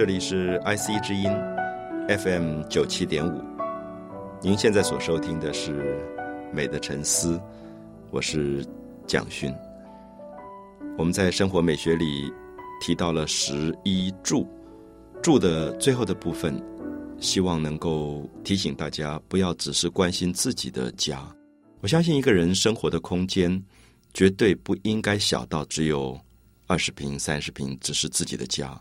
这里是 IC 之音 FM 九七点五。您现在所收听的是《美的沉思》，我是蒋勋。我们在生活美学里提到了十一住，住的最后的部分，希望能够提醒大家，不要只是关心自己的家。我相信一个人生活的空间，绝对不应该小到只有二十平、三十平，只是自己的家。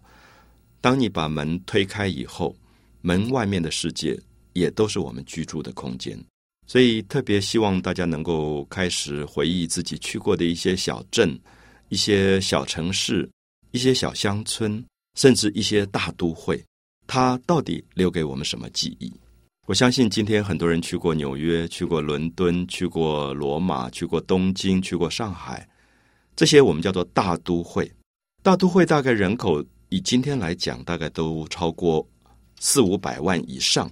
当你把门推开以后，门外面的世界也都是我们居住的空间。所以特别希望大家能够开始回忆自己去过的一些小镇、一些小城市、一些小乡村，甚至一些大都会，它到底留给我们什么记忆？我相信今天很多人去过纽约、去过伦敦、去过罗马、去过东京、去过上海，这些我们叫做大都会。大都会大概人口。以今天来讲，大概都超过四五百万以上，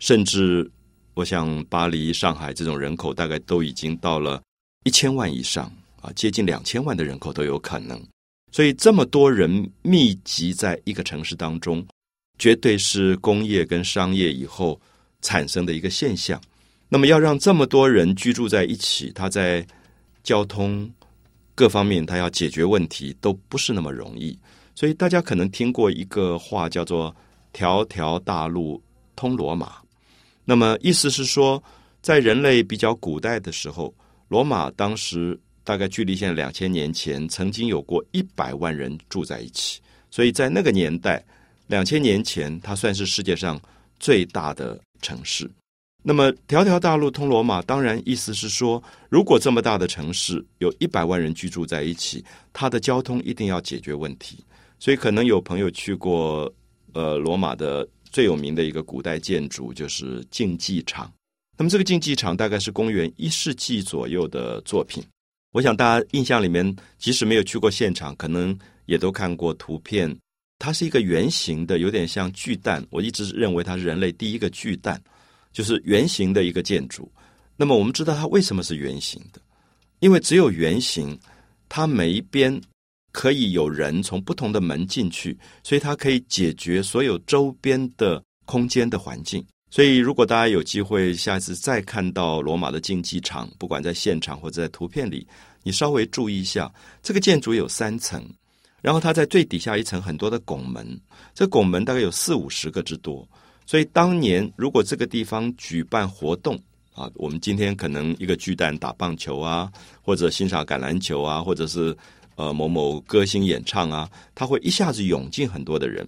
甚至我想巴黎、上海这种人口大概都已经到了一千万以上啊，接近两千万的人口都有可能。所以这么多人密集在一个城市当中，绝对是工业跟商业以后产生的一个现象。那么要让这么多人居住在一起，他在交通各方面他要解决问题都不是那么容易。所以大家可能听过一个话，叫做“条条大路通罗马”。那么意思是说，在人类比较古代的时候，罗马当时大概距离现在两千年前，曾经有过一百万人住在一起。所以在那个年代，两千年前，它算是世界上最大的城市。那么“条条大路通罗马”，当然意思是说，如果这么大的城市有一百万人居住在一起，它的交通一定要解决问题。所以可能有朋友去过，呃，罗马的最有名的一个古代建筑就是竞技场。那么这个竞技场大概是公元一世纪左右的作品。我想大家印象里面，即使没有去过现场，可能也都看过图片。它是一个圆形的，有点像巨蛋。我一直认为它是人类第一个巨蛋，就是圆形的一个建筑。那么我们知道它为什么是圆形的？因为只有圆形，它每一边。可以有人从不同的门进去，所以它可以解决所有周边的空间的环境。所以，如果大家有机会下一次再看到罗马的竞技场，不管在现场或者在图片里，你稍微注意一下，这个建筑有三层，然后它在最底下一层很多的拱门，这拱门大概有四五十个之多。所以，当年如果这个地方举办活动啊，我们今天可能一个巨蛋打棒球啊，或者欣赏橄榄球啊，或者是。呃，某某歌星演唱啊，他会一下子涌进很多的人。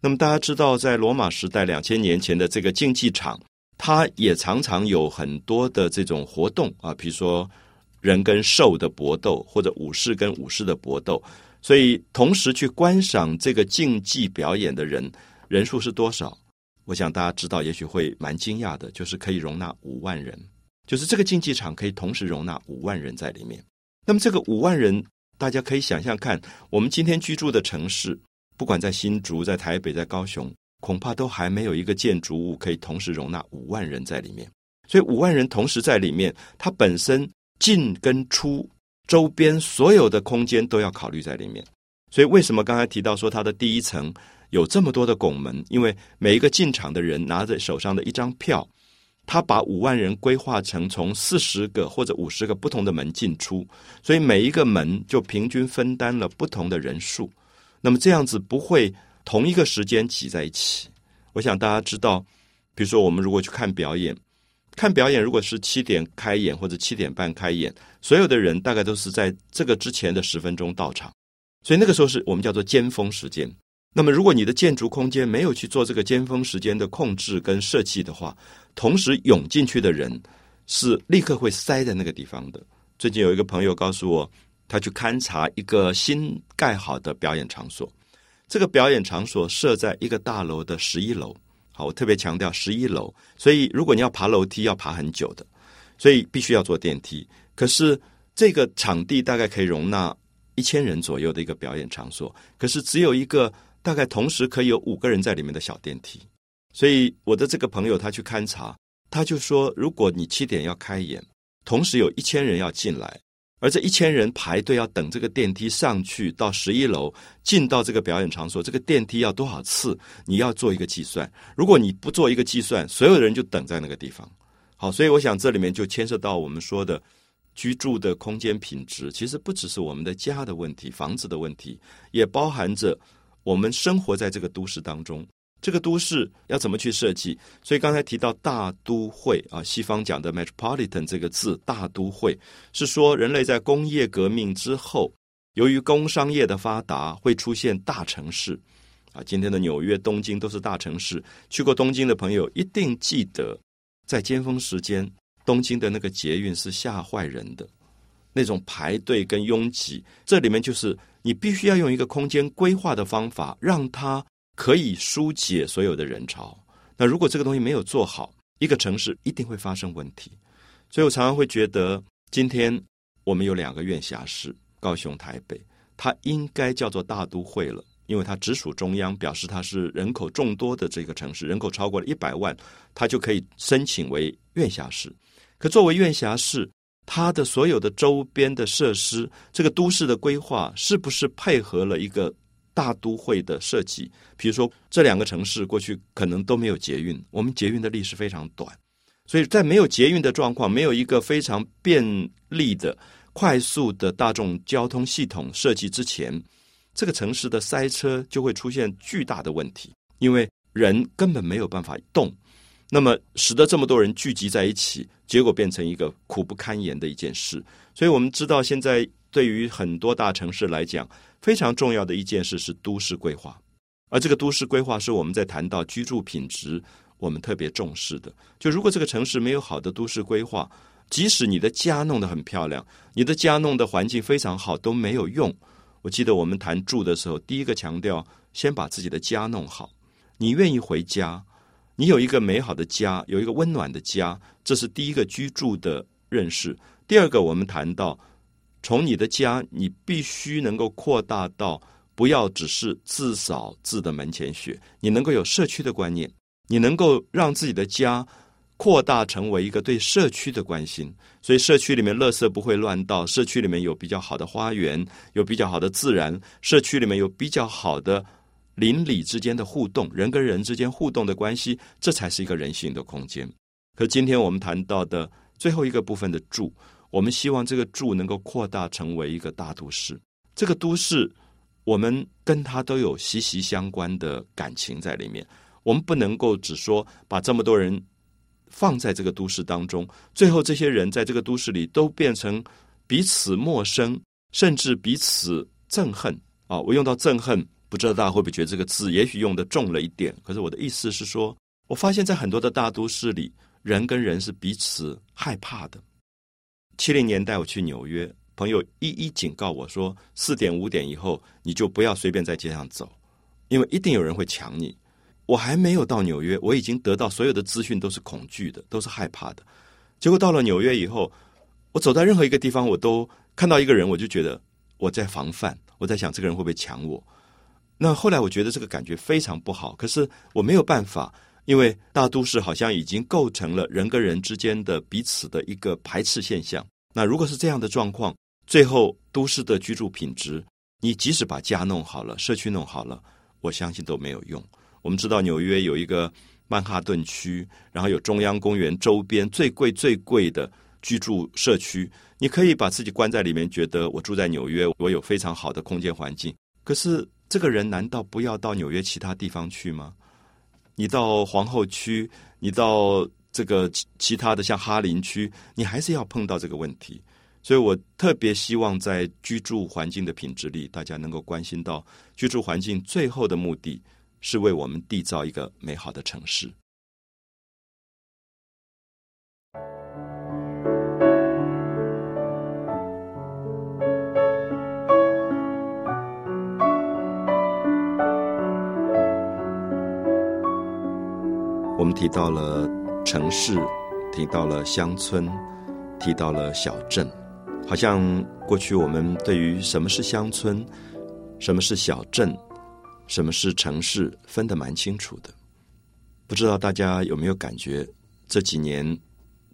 那么大家知道，在罗马时代两千年前的这个竞技场，它也常常有很多的这种活动啊，比如说人跟兽的搏斗，或者武士跟武士的搏斗。所以，同时去观赏这个竞技表演的人人数是多少？我想大家知道，也许会蛮惊讶的，就是可以容纳五万人，就是这个竞技场可以同时容纳五万人在里面。那么这个五万人。大家可以想象看，我们今天居住的城市，不管在新竹、在台北、在高雄，恐怕都还没有一个建筑物可以同时容纳五万人在里面。所以五万人同时在里面，它本身进跟出周边所有的空间都要考虑在里面。所以为什么刚才提到说它的第一层有这么多的拱门？因为每一个进场的人拿着手上的一张票。他把五万人规划成从四十个或者五十个不同的门进出，所以每一个门就平均分担了不同的人数。那么这样子不会同一个时间挤在一起。我想大家知道，比如说我们如果去看表演，看表演如果是七点开演或者七点半开演，所有的人大概都是在这个之前的十分钟到场，所以那个时候是我们叫做尖峰时间。那么，如果你的建筑空间没有去做这个尖峰时间的控制跟设计的话，同时涌进去的人是立刻会塞在那个地方的。最近有一个朋友告诉我，他去勘察一个新盖好的表演场所，这个表演场所设在一个大楼的十一楼。好，我特别强调十一楼，所以如果你要爬楼梯要爬很久的，所以必须要坐电梯。可是这个场地大概可以容纳一千人左右的一个表演场所，可是只有一个。大概同时可以有五个人在里面的小电梯，所以我的这个朋友他去勘察，他就说，如果你七点要开演，同时有一千人要进来，而这一千人排队要等这个电梯上去到十一楼，进到这个表演场所，这个电梯要多少次？你要做一个计算。如果你不做一个计算，所有的人就等在那个地方。好，所以我想这里面就牵涉到我们说的居住的空间品质，其实不只是我们的家的问题、房子的问题，也包含着我们生活在这个都市当中。这个都市要怎么去设计？所以刚才提到大都会啊，西方讲的 metropolitan 这个字，大都会是说人类在工业革命之后，由于工商业的发达，会出现大城市啊。今天的纽约、东京都是大城市。去过东京的朋友一定记得，在尖峰时间，东京的那个捷运是吓坏人的，那种排队跟拥挤。这里面就是你必须要用一个空间规划的方法，让它。可以疏解所有的人潮。那如果这个东西没有做好，一个城市一定会发生问题。所以我常常会觉得，今天我们有两个院辖市，高雄、台北，它应该叫做大都会了，因为它直属中央，表示它是人口众多的这个城市，人口超过了一百万，它就可以申请为院辖市。可作为院辖市，它的所有的周边的设施，这个都市的规划，是不是配合了一个？大都会的设计，比如说这两个城市过去可能都没有捷运，我们捷运的历史非常短，所以在没有捷运的状况，没有一个非常便利的、快速的大众交通系统设计之前，这个城市的塞车就会出现巨大的问题，因为人根本没有办法动，那么使得这么多人聚集在一起，结果变成一个苦不堪言的一件事。所以我们知道，现在对于很多大城市来讲，非常重要的一件事是都市规划，而这个都市规划是我们在谈到居住品质，我们特别重视的。就如果这个城市没有好的都市规划，即使你的家弄得很漂亮，你的家弄的环境非常好都没有用。我记得我们谈住的时候，第一个强调先把自己的家弄好。你愿意回家，你有一个美好的家，有一个温暖的家，这是第一个居住的认识。第二个，我们谈到。从你的家，你必须能够扩大到不要只是自扫自的门前雪，你能够有社区的观念，你能够让自己的家扩大成为一个对社区的关心。所以社区里面垃圾不会乱倒，社区里面有比较好的花园，有比较好的自然，社区里面有比较好的邻里之间的互动，人跟人之间互动的关系，这才是一个人性的空间。可今天我们谈到的最后一个部分的住。我们希望这个住能够扩大成为一个大都市。这个都市，我们跟它都有息息相关的感情在里面。我们不能够只说把这么多人放在这个都市当中，最后这些人在这个都市里都变成彼此陌生，甚至彼此憎恨啊！我用到憎恨，不知道大家会不会觉得这个字也许用的重了一点。可是我的意思是说，我发现在很多的大都市里，人跟人是彼此害怕的。七零年代我去纽约，朋友一一警告我说：四点五点以后你就不要随便在街上走，因为一定有人会抢你。我还没有到纽约，我已经得到所有的资讯都是恐惧的，都是害怕的。结果到了纽约以后，我走到任何一个地方，我都看到一个人，我就觉得我在防范，我在想这个人会不会抢我。那后来我觉得这个感觉非常不好，可是我没有办法。因为大都市好像已经构成了人跟人之间的彼此的一个排斥现象。那如果是这样的状况，最后都市的居住品质，你即使把家弄好了，社区弄好了，我相信都没有用。我们知道纽约有一个曼哈顿区，然后有中央公园周边最贵最贵的居住社区，你可以把自己关在里面，觉得我住在纽约，我有非常好的空间环境。可是这个人难道不要到纽约其他地方去吗？你到皇后区，你到这个其其他的像哈林区，你还是要碰到这个问题。所以我特别希望在居住环境的品质里，大家能够关心到居住环境最后的目的是为我们缔造一个美好的城市。们提到了城市，提到了乡村，提到了小镇，好像过去我们对于什么是乡村、什么是小镇、什么是城市分得蛮清楚的。不知道大家有没有感觉，这几年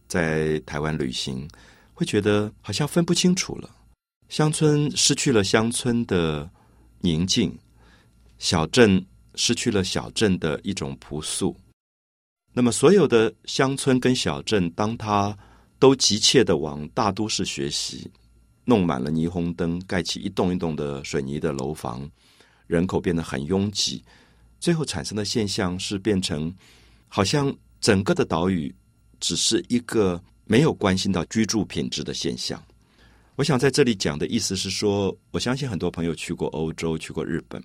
在台湾旅行，会觉得好像分不清楚了。乡村失去了乡村的宁静，小镇失去了小镇的一种朴素。那么，所有的乡村跟小镇，当他都急切的往大都市学习，弄满了霓虹灯，盖起一栋一栋的水泥的楼房，人口变得很拥挤，最后产生的现象是变成好像整个的岛屿只是一个没有关心到居住品质的现象。我想在这里讲的意思是说，我相信很多朋友去过欧洲，去过日本，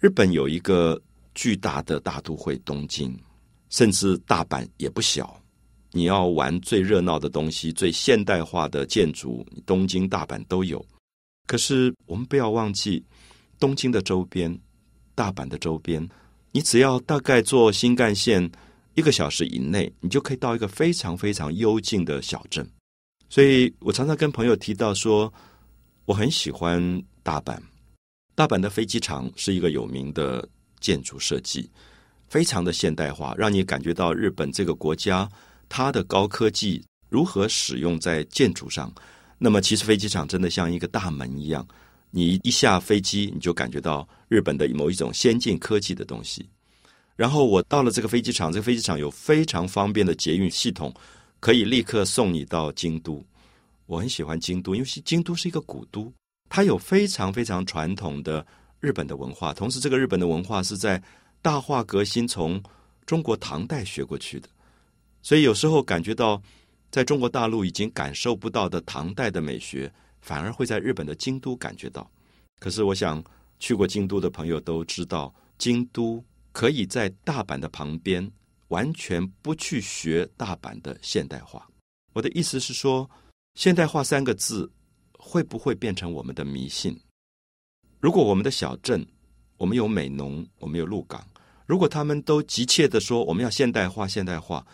日本有一个巨大的大都会东京，甚至大阪也不小。你要玩最热闹的东西、最现代化的建筑，东京、大阪都有。可是我们不要忘记，东京的周边、大阪的周边，你只要大概坐新干线一个小时以内，你就可以到一个非常非常幽静的小镇。所以我常常跟朋友提到说，我很喜欢大阪。大阪的飞机场是一个有名的建筑设计，非常的现代化，让你感觉到日本这个国家。它的高科技如何使用在建筑上？那么，其实飞机场真的像一个大门一样，你一下飞机，你就感觉到日本的某一种先进科技的东西。然后我到了这个飞机场，这个飞机场有非常方便的捷运系统，可以立刻送你到京都。我很喜欢京都，因为京都是一个古都，它有非常非常传统的日本的文化，同时这个日本的文化是在大化革新从中国唐代学过去的。所以有时候感觉到，在中国大陆已经感受不到的唐代的美学，反而会在日本的京都感觉到。可是我想去过京都的朋友都知道，京都可以在大阪的旁边，完全不去学大阪的现代化。我的意思是说，现代化三个字会不会变成我们的迷信？如果我们的小镇，我们有美浓，我们有鹿港，如果他们都急切的说我们要现代化，现代化。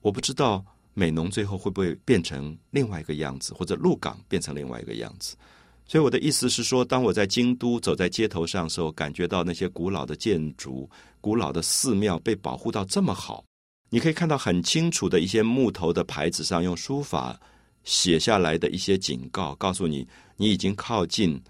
我不知道美浓最后会不会变成另外一个样子，或者鹿港变成另外一个样子。所以我的意思是说，当我在京都走在街头上的时候，感觉到那些古老的建筑、古老的寺庙被保护到这么好，你可以看到很清楚的一些木头的牌子上用书法写下来的一些警告，告诉你你已经靠近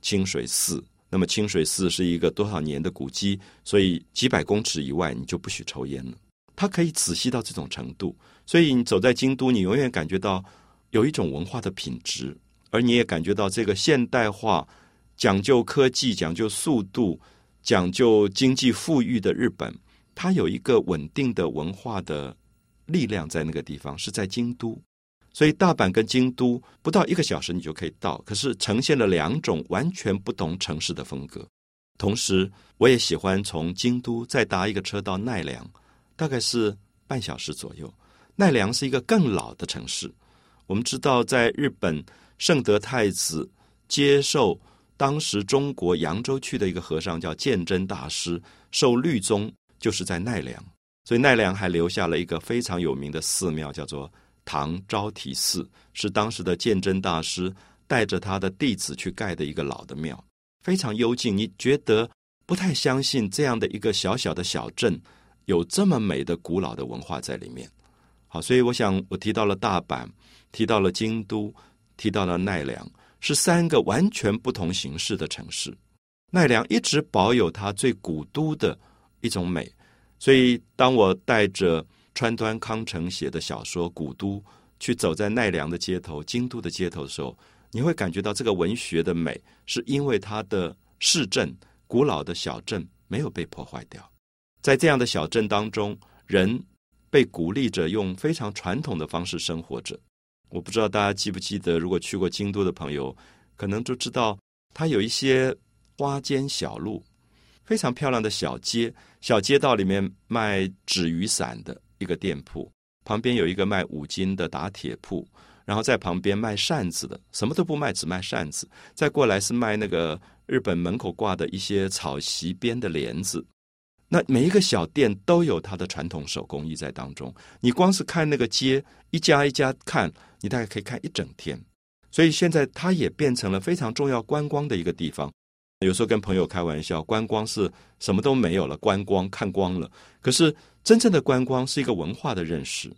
清水寺。那么清水寺是一个多少年的古迹，所以几百公尺以外你就不许抽烟了。它可以仔细到这种程度，所以你走在京都，你永远感觉到有一种文化的品质，而你也感觉到这个现代化、讲究科技、讲究速度、讲究经济富裕的日本，它有一个稳定的文化的力量在那个地方，是在京都。所以大阪跟京都不到一个小时你就可以到，可是呈现了两种完全不同城市的风格。同时，我也喜欢从京都再搭一个车到奈良。大概是半小时左右。奈良是一个更老的城市。我们知道，在日本圣德太子接受当时中国扬州去的一个和尚叫鉴真大师受律宗，就是在奈良。所以奈良还留下了一个非常有名的寺庙，叫做唐招提寺，是当时的鉴真大师带着他的弟子去盖的一个老的庙，非常幽静。你觉得不太相信这样的一个小小的小镇？有这么美的古老的文化在里面，好，所以我想我提到了大阪，提到了京都，提到了奈良，是三个完全不同形式的城市。奈良一直保有它最古都的一种美，所以当我带着川端康成写的小说《古都》去走在奈良的街头、京都的街头的时候，你会感觉到这个文学的美，是因为它的市镇、古老的小镇没有被破坏掉。在这样的小镇当中，人被鼓励着用非常传统的方式生活着。我不知道大家记不记得，如果去过京都的朋友，可能就知道它有一些花间小路，非常漂亮的小街。小街道里面卖纸雨伞的一个店铺，旁边有一个卖五金的打铁铺，然后在旁边卖扇子的，什么都不卖，只卖扇子。再过来是卖那个日本门口挂的一些草席编的帘子。那每一个小店都有它的传统手工艺在当中。你光是看那个街，一家一家看，你大概可以看一整天。所以现在它也变成了非常重要观光的一个地方。有时候跟朋友开玩笑，观光是什么都没有了，观光看光了。可是真正的观光是一个文化的认识。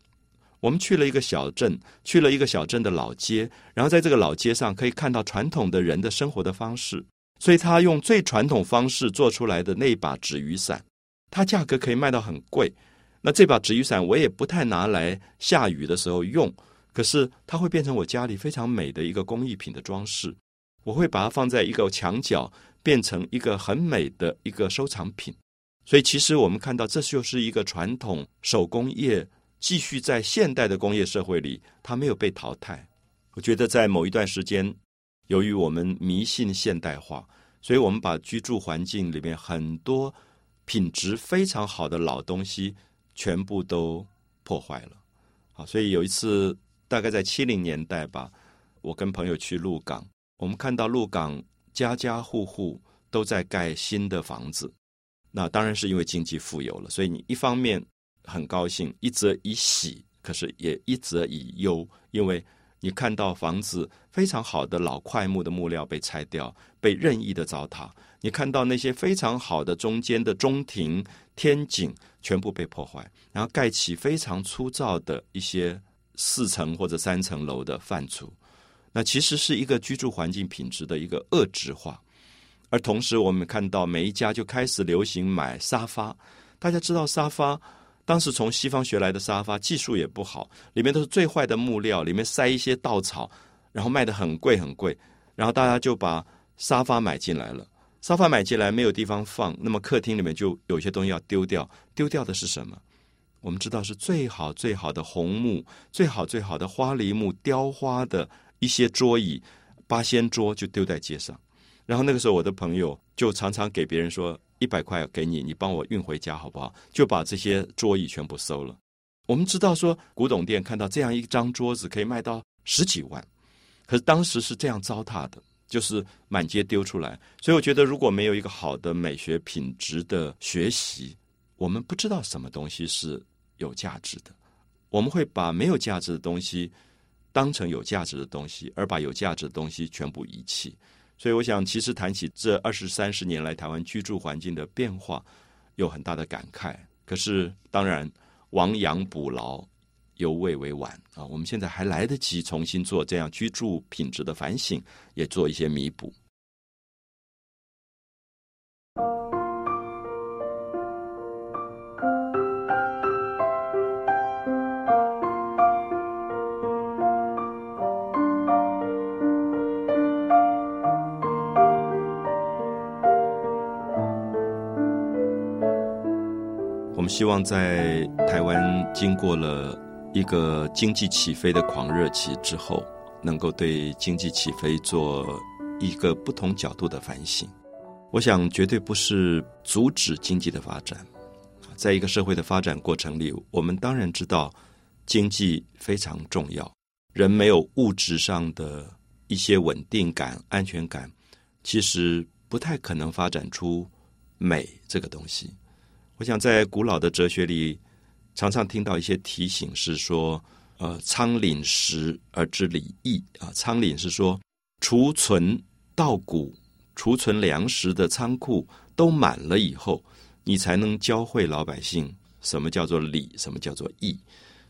我们去了一个小镇，去了一个小镇的老街，然后在这个老街上可以看到传统的人的生活的方式。所以他用最传统方式做出来的那把纸雨伞，它价格可以卖到很贵。那这把纸雨伞我也不太拿来下雨的时候用，可是它会变成我家里非常美的一个工艺品的装饰。我会把它放在一个墙角，变成一个很美的一个收藏品。所以其实我们看到，这就是一个传统手工业继续在现代的工业社会里，它没有被淘汰。我觉得在某一段时间。由于我们迷信现代化，所以我们把居住环境里面很多品质非常好的老东西全部都破坏了。好，所以有一次大概在七零年代吧，我跟朋友去鹿港，我们看到鹿港家家户户都在盖新的房子。那当然是因为经济富有了，所以你一方面很高兴，一则以喜，可是也一则以忧，因为。你看到房子非常好的老块木的木料被拆掉，被任意的糟蹋；你看到那些非常好的中间的中庭、天井全部被破坏，然后盖起非常粗糙的一些四层或者三层楼的范厝，那其实是一个居住环境品质的一个恶质化。而同时，我们看到每一家就开始流行买沙发，大家知道沙发。当时从西方学来的沙发技术也不好，里面都是最坏的木料，里面塞一些稻草，然后卖的很贵很贵，然后大家就把沙发买进来了。沙发买进来没有地方放，那么客厅里面就有些东西要丢掉。丢掉的是什么？我们知道是最好最好的红木，最好最好的花梨木雕花的一些桌椅，八仙桌就丢在街上。然后那个时候，我的朋友就常常给别人说。一百块给你，你帮我运回家好不好？就把这些桌椅全部收了。我们知道说，古董店看到这样一张桌子可以卖到十几万，可是当时是这样糟蹋的，就是满街丢出来。所以我觉得，如果没有一个好的美学品质的学习，我们不知道什么东西是有价值的。我们会把没有价值的东西当成有价值的东西，而把有价值的东西全部遗弃。所以，我想，其实谈起这二十三十年来台湾居住环境的变化，有很大的感慨。可是，当然，亡羊补牢，犹未为晚啊！我们现在还来得及重新做这样居住品质的反省，也做一些弥补。希望在台湾经过了一个经济起飞的狂热期之后，能够对经济起飞做一个不同角度的反省。我想，绝对不是阻止经济的发展。在一个社会的发展过程里，我们当然知道经济非常重要。人没有物质上的一些稳定感、安全感，其实不太可能发展出美这个东西。我想在古老的哲学里，常常听到一些提醒，是说，呃，仓廪实而知礼义啊。仓廪是说，储存稻谷、储存粮食的仓库都满了以后，你才能教会老百姓什么叫做礼，什么叫做义。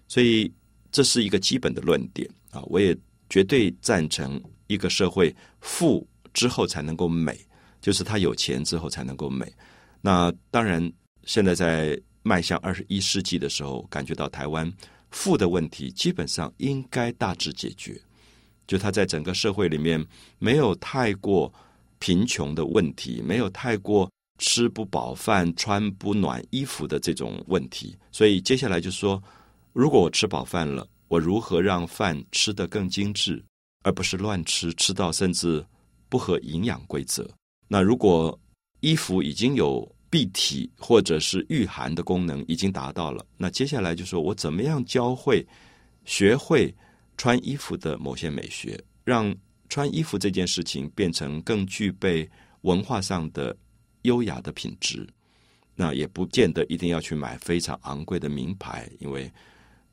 所以这是一个基本的论点啊。我也绝对赞成一个社会富之后才能够美，就是他有钱之后才能够美。那当然。现在在迈向二十一世纪的时候，感觉到台湾富的问题基本上应该大致解决。就他在整个社会里面没有太过贫穷的问题，没有太过吃不饱饭、穿不暖衣服的这种问题。所以接下来就说，如果我吃饱饭了，我如何让饭吃得更精致，而不是乱吃，吃到甚至不合营养规则？那如果衣服已经有蔽体或者是御寒的功能已经达到了，那接下来就说我怎么样教会、学会穿衣服的某些美学，让穿衣服这件事情变成更具备文化上的优雅的品质。那也不见得一定要去买非常昂贵的名牌，因为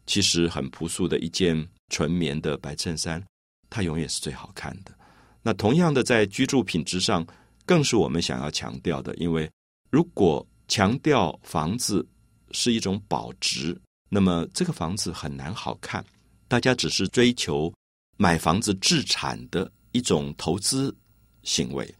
其实很朴素的一件纯棉的白衬衫，它永远是最好看的。那同样的，在居住品质上，更是我们想要强调的，因为。如果强调房子是一种保值，那么这个房子很难好看。大家只是追求买房子置产的一种投资行为，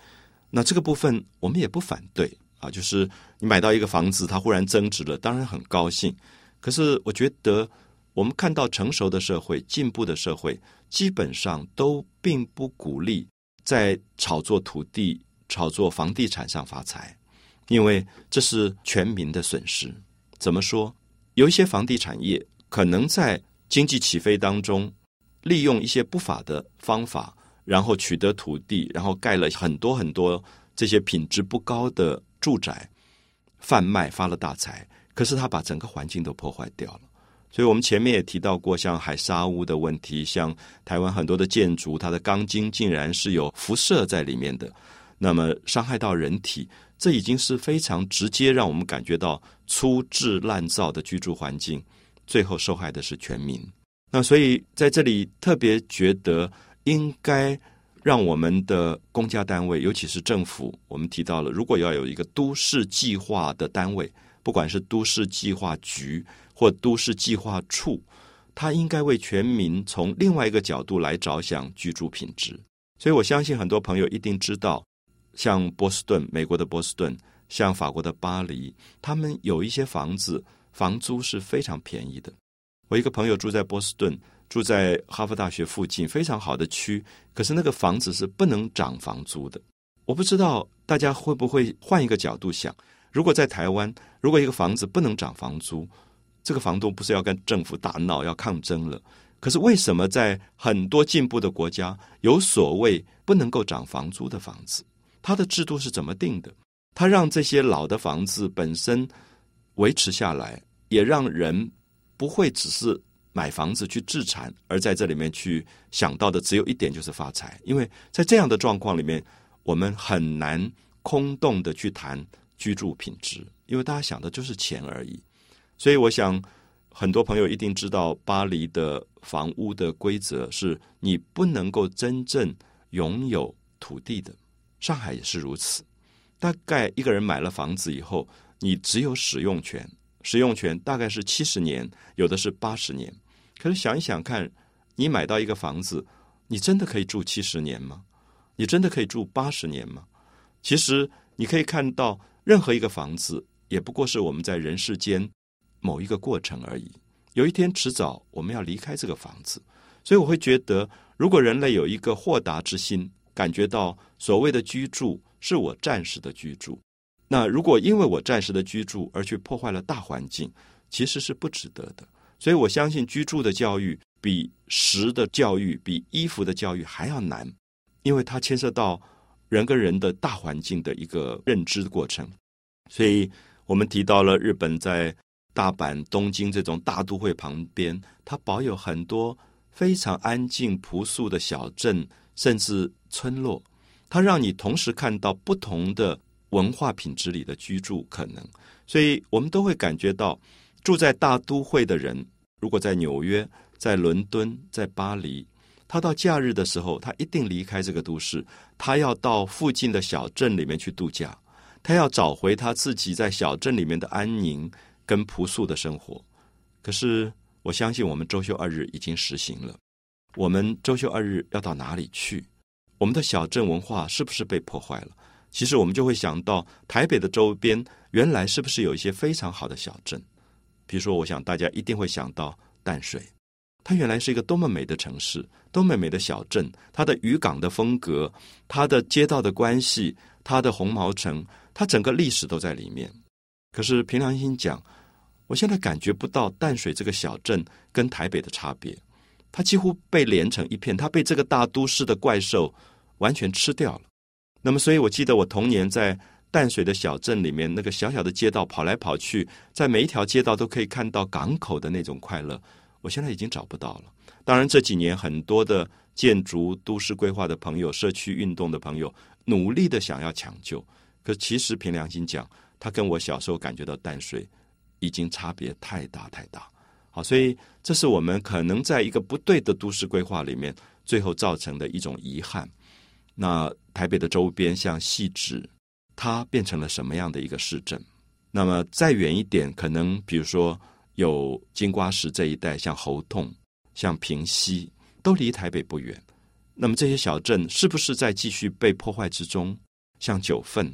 那这个部分我们也不反对啊。就是你买到一个房子，它忽然增值了，当然很高兴。可是我觉得，我们看到成熟的社会、进步的社会，基本上都并不鼓励在炒作土地、炒作房地产上发财，因为这是全民的损失。怎么说？有一些房地产业可能在经济起飞当中，利用一些不法的方法，然后取得土地，然后盖了很多很多这些品质不高的住宅，贩卖发了大财。可是他把整个环境都破坏掉了。所以我们前面也提到过，像海沙屋的问题，像台湾很多的建筑，它的钢筋竟然是有辐射在里面的，那么伤害到人体，这已经是非常直接让我们感觉到粗制滥造的居住环境。最后受害的是全民，那所以在这里特别觉得应该让我们的公家单位，尤其是政府，我们提到了，如果要有一个都市计划的单位，不管是都市计划局或都市计划处，它应该为全民从另外一个角度来着想居住品质。所以我相信很多朋友一定知道，像波士顿，美国的波士顿，像法国的巴黎，他们有一些房子。房租是非常便宜的。我一个朋友住在波士顿，住在哈佛大学附近，非常好的区。可是那个房子是不能涨房租的。我不知道大家会不会换一个角度想：如果在台湾，如果一个房子不能涨房租，这个房东不是要跟政府打闹、要抗争了？可是为什么在很多进步的国家有所谓不能够涨房租的房子？它的制度是怎么定的？它让这些老的房子本身维持下来。也让人不会只是买房子去置产，而在这里面去想到的只有一点就是发财。因为在这样的状况里面，我们很难空洞的去谈居住品质，因为大家想的就是钱而已。所以，我想很多朋友一定知道，巴黎的房屋的规则是你不能够真正拥有土地的。上海也是如此，大概一个人买了房子以后，你只有使用权。使用权大概是七十年，有的是八十年。可是想一想看，你买到一个房子，你真的可以住七十年吗？你真的可以住八十年吗？其实你可以看到，任何一个房子也不过是我们在人世间某一个过程而已。有一天迟早我们要离开这个房子，所以我会觉得，如果人类有一个豁达之心，感觉到所谓的居住是我暂时的居住。那如果因为我暂时的居住而去破坏了大环境，其实是不值得的。所以我相信居住的教育比食的教育、比衣服的教育还要难，因为它牵涉到人跟人的大环境的一个认知过程。所以我们提到了日本在大阪、东京这种大都会旁边，它保有很多非常安静朴素的小镇，甚至村落，它让你同时看到不同的。文化品质里的居住可能，所以我们都会感觉到，住在大都会的人，如果在纽约、在伦敦、在巴黎，他到假日的时候，他一定离开这个都市，他要到附近的小镇里面去度假，他要找回他自己在小镇里面的安宁跟朴素的生活。可是，我相信我们周休二日已经实行了，我们周休二日要到哪里去？我们的小镇文化是不是被破坏了？其实我们就会想到台北的周边，原来是不是有一些非常好的小镇？比如说，我想大家一定会想到淡水，它原来是一个多么美的城市，多么美的小镇。它的渔港的风格，它的街道的关系，它的红毛城，它整个历史都在里面。可是凭良心讲，我现在感觉不到淡水这个小镇跟台北的差别，它几乎被连成一片，它被这个大都市的怪兽完全吃掉了。那么，所以我记得我童年在淡水的小镇里面，那个小小的街道跑来跑去，在每一条街道都可以看到港口的那种快乐。我现在已经找不到了。当然，这几年很多的建筑、都市规划的朋友、社区运动的朋友，努力的想要抢救。可其实凭良心讲，他跟我小时候感觉到淡水已经差别太大太大。好，所以这是我们可能在一个不对的都市规划里面，最后造成的一种遗憾。那台北的周边，像细致，它变成了什么样的一个市镇？那么再远一点，可能比如说有金瓜石这一带，像侯洞、像平溪，都离台北不远。那么这些小镇是不是在继续被破坏之中？像九份，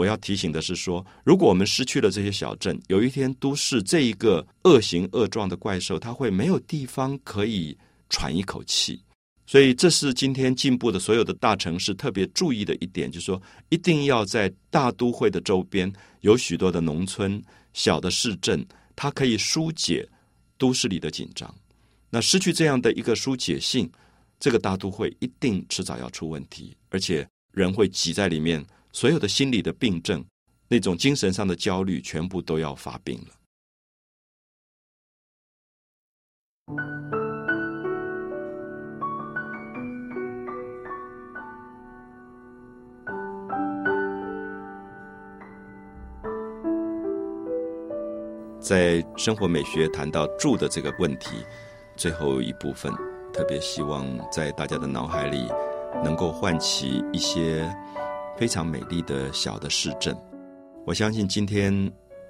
我要提醒的是说，如果我们失去了这些小镇，有一天都市这一个恶形恶状的怪兽，它会没有地方可以喘一口气。所以，这是今天进步的所有的大城市特别注意的一点，就是说，一定要在大都会的周边有许多的农村、小的市镇，它可以疏解都市里的紧张。那失去这样的一个疏解性，这个大都会一定迟早要出问题，而且人会挤在里面，所有的心理的病症、那种精神上的焦虑，全部都要发病了。在生活美学谈到住的这个问题，最后一部分，特别希望在大家的脑海里能够唤起一些非常美丽的小的市镇。我相信今天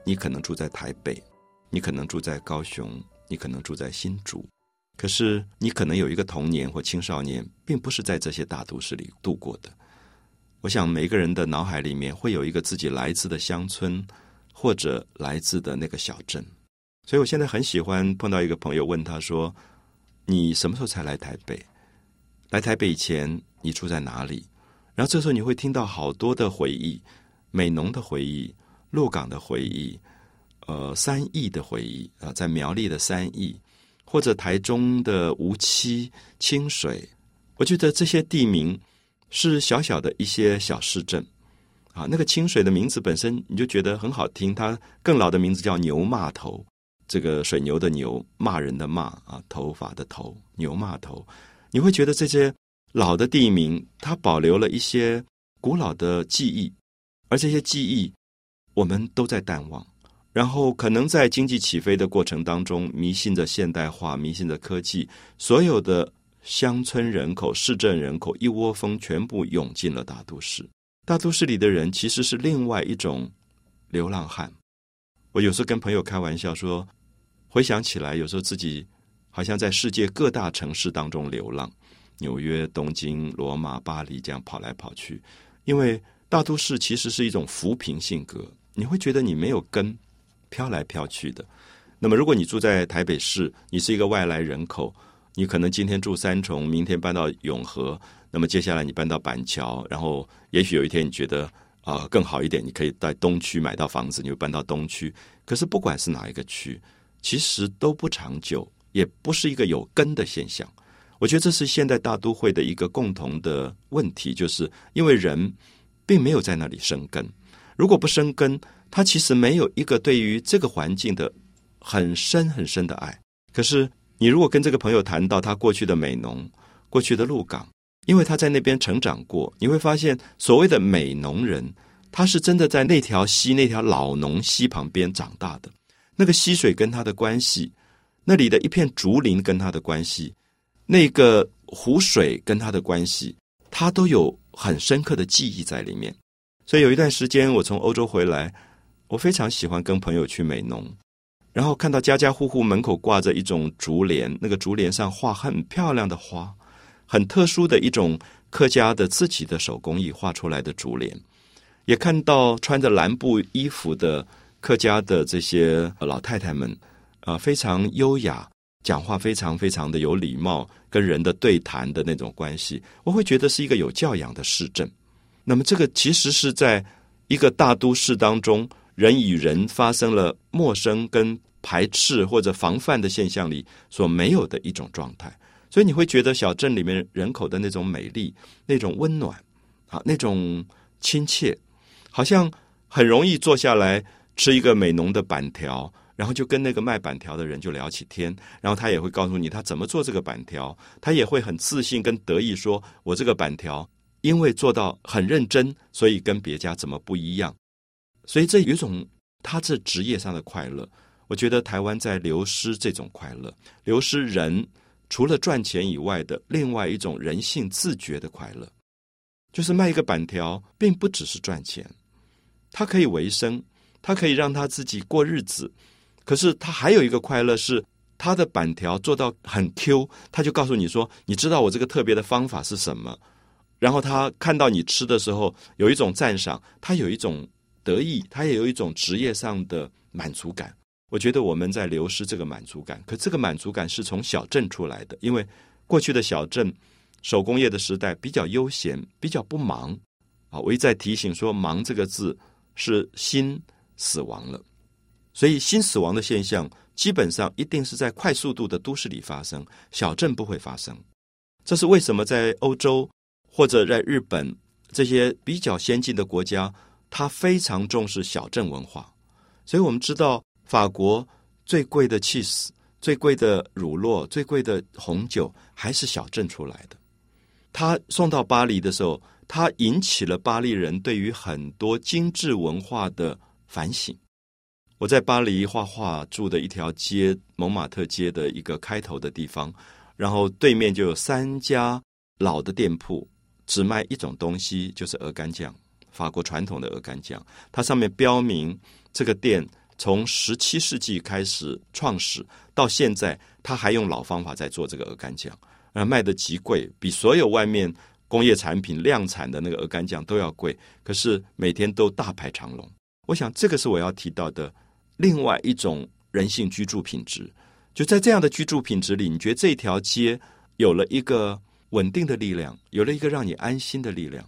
你可能住在台北，你可能住在高雄，你可能住在新竹，可是你可能有一个童年或青少年，并不是在这些大都市里度过的。我想每个人的脑海里面会有一个自己来自的乡村。或者来自的那个小镇，所以我现在很喜欢碰到一个朋友，问他说：“你什么时候才来台北？来台北以前你住在哪里？”然后这时候你会听到好多的回忆，美浓的回忆，鹿港的回忆，呃，三义的回忆啊，在苗栗的三义，或者台中的无期、清水。我觉得这些地名是小小的一些小市镇。啊，那个清水的名字本身你就觉得很好听，它更老的名字叫牛骂头，这个水牛的牛，骂人的骂啊，头发的头，牛骂头，你会觉得这些老的地名，它保留了一些古老的记忆，而这些记忆我们都在淡忘，然后可能在经济起飞的过程当中，迷信着现代化，迷信着科技，所有的乡村人口、市镇人口一窝蜂全部涌进了大都市。大都市里的人其实是另外一种流浪汉。我有时候跟朋友开玩笑说，回想起来，有时候自己好像在世界各大城市当中流浪，纽约、东京、罗马、巴黎这样跑来跑去。因为大都市其实是一种浮萍性格，你会觉得你没有根，飘来飘去的。那么，如果你住在台北市，你是一个外来人口，你可能今天住三重，明天搬到永和。那么接下来你搬到板桥，然后也许有一天你觉得啊更好一点，你可以在东区买到房子，你就搬到东区。可是不管是哪一个区，其实都不长久，也不是一个有根的现象。我觉得这是现代大都会的一个共同的问题，就是因为人并没有在那里生根。如果不生根，他其实没有一个对于这个环境的很深很深的爱。可是你如果跟这个朋友谈到他过去的美浓，过去的鹿港。因为他在那边成长过，你会发现所谓的美农人，他是真的在那条溪、那条老农溪旁边长大的。那个溪水跟他的关系，那里的一片竹林跟他的关系，那个湖水跟他的关系，他都有很深刻的记忆在里面。所以有一段时间，我从欧洲回来，我非常喜欢跟朋友去美农，然后看到家家户户门口挂着一种竹帘，那个竹帘上画很漂亮的花。很特殊的一种客家的自己的手工艺画出来的竹帘，也看到穿着蓝布衣服的客家的这些老太太们，啊，非常优雅，讲话非常非常的有礼貌，跟人的对谈的那种关系，我会觉得是一个有教养的市镇。那么，这个其实是在一个大都市当中，人与人发生了陌生跟排斥或者防范的现象里所没有的一种状态。所以你会觉得小镇里面人口的那种美丽、那种温暖啊、那种亲切，好像很容易坐下来吃一个美浓的板条，然后就跟那个卖板条的人就聊起天，然后他也会告诉你他怎么做这个板条，他也会很自信跟得意说：“我这个板条因为做到很认真，所以跟别家怎么不一样。”所以这有一种他这职业上的快乐。我觉得台湾在流失这种快乐，流失人。除了赚钱以外的另外一种人性自觉的快乐，就是卖一个板条，并不只是赚钱，它可以维生，它可以让他自己过日子，可是他还有一个快乐是，他的板条做到很 Q，他就告诉你说：“你知道我这个特别的方法是什么？”然后他看到你吃的时候，有一种赞赏，他有一种得意，他也有一种职业上的满足感。我觉得我们在流失这个满足感，可这个满足感是从小镇出来的，因为过去的小镇手工业的时代比较悠闲，比较不忙。啊，我一再提醒说，“忙”这个字是心死亡了，所以新死亡的现象基本上一定是在快速度的都市里发生，小镇不会发生。这是为什么在欧洲或者在日本这些比较先进的国家，它非常重视小镇文化。所以我们知道。法国最贵的 cheese、最贵的乳酪、最贵的红酒，还是小镇出来的。他送到巴黎的时候，他引起了巴黎人对于很多精致文化的反省。我在巴黎画画住的一条街蒙马特街的一个开头的地方，然后对面就有三家老的店铺，只卖一种东西，就是鹅肝酱，法国传统的鹅肝酱。它上面标明这个店。从十七世纪开始创始到现在，他还用老方法在做这个鹅肝酱，而卖的极贵，比所有外面工业产品量产的那个鹅肝酱都要贵。可是每天都大排长龙。我想这个是我要提到的另外一种人性居住品质。就在这样的居住品质里，你觉得这条街有了一个稳定的力量，有了一个让你安心的力量。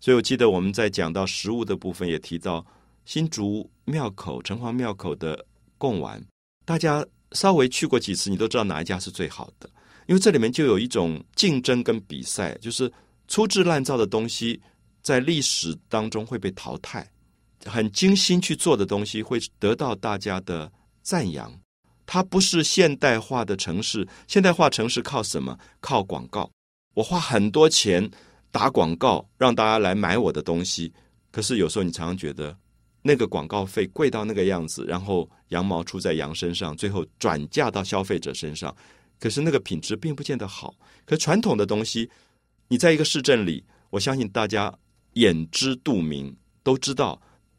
所以我记得我们在讲到食物的部分也提到。新竹庙口、城隍庙口的贡丸，大家稍微去过几次，你都知道哪一家是最好的。因为这里面就有一种竞争跟比赛，就是粗制滥造的东西在历史当中会被淘汰，很精心去做的东西会得到大家的赞扬。它不是现代化的城市，现代化城市靠什么？靠广告。我花很多钱打广告，让大家来买我的东西。可是有时候你常常觉得。那个广告费贵到那个样子，然后羊毛出在羊身上，最后转嫁到消费者身上。可是那个品质并不见得好。可传统的东西，你在一个市镇里，我相信大家眼知肚明，都知道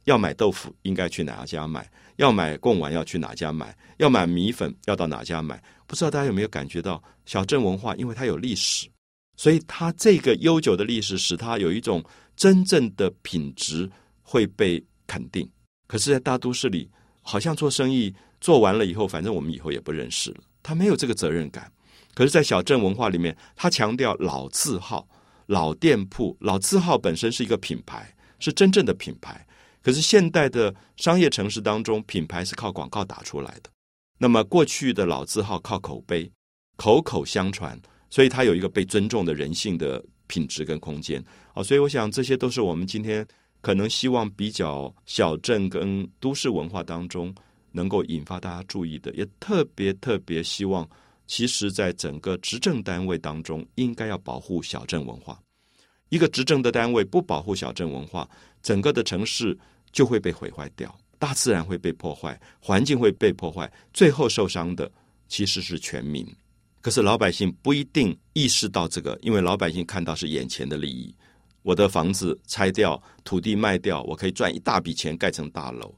要买豆腐应该去哪家买，要买贡丸要去哪家买，要买米粉要到哪家买。不知道大家有没有感觉到小镇文化，因为它有历史，所以它这个悠久的历史使它有一种真正的品质会被。肯定，可是，在大都市里，好像做生意做完了以后，反正我们以后也不认识了。他没有这个责任感。可是，在小镇文化里面，他强调老字号、老店铺、老字号本身是一个品牌，是真正的品牌。可是，现代的商业城市当中，品牌是靠广告打出来的。那么，过去的老字号靠口碑、口口相传，所以它有一个被尊重的人性的品质跟空间。好，所以我想，这些都是我们今天。可能希望比较小镇跟都市文化当中能够引发大家注意的，也特别特别希望，其实，在整个执政单位当中，应该要保护小镇文化。一个执政的单位不保护小镇文化，整个的城市就会被毁坏掉，大自然会被破坏，环境会被破坏，最后受伤的其实是全民。可是老百姓不一定意识到这个，因为老百姓看到是眼前的利益。我的房子拆掉，土地卖掉，我可以赚一大笔钱盖成大楼。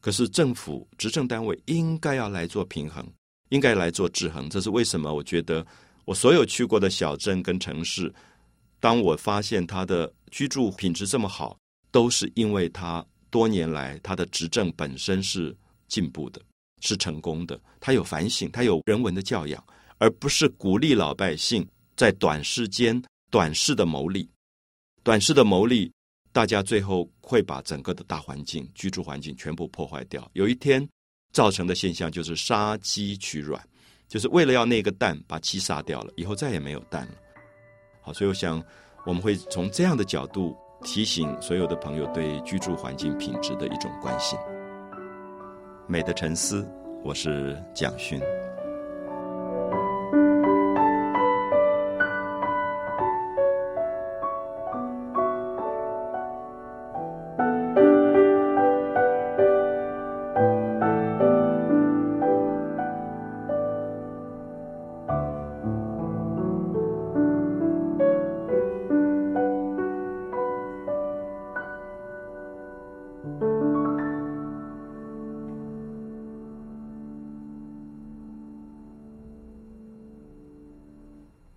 可是政府执政单位应该要来做平衡，应该来做制衡。这是为什么？我觉得我所有去过的小镇跟城市，当我发现它的居住品质这么好，都是因为他多年来他的执政本身是进步的，是成功的。他有反省，他有人文的教养，而不是鼓励老百姓在短时间短视的牟利。短视的牟利，大家最后会把整个的大环境、居住环境全部破坏掉。有一天造成的现象就是杀鸡取卵，就是为了要那个蛋，把鸡杀掉了，以后再也没有蛋了。好，所以我想我们会从这样的角度提醒所有的朋友对居住环境品质的一种关心。美的沉思，我是蒋勋。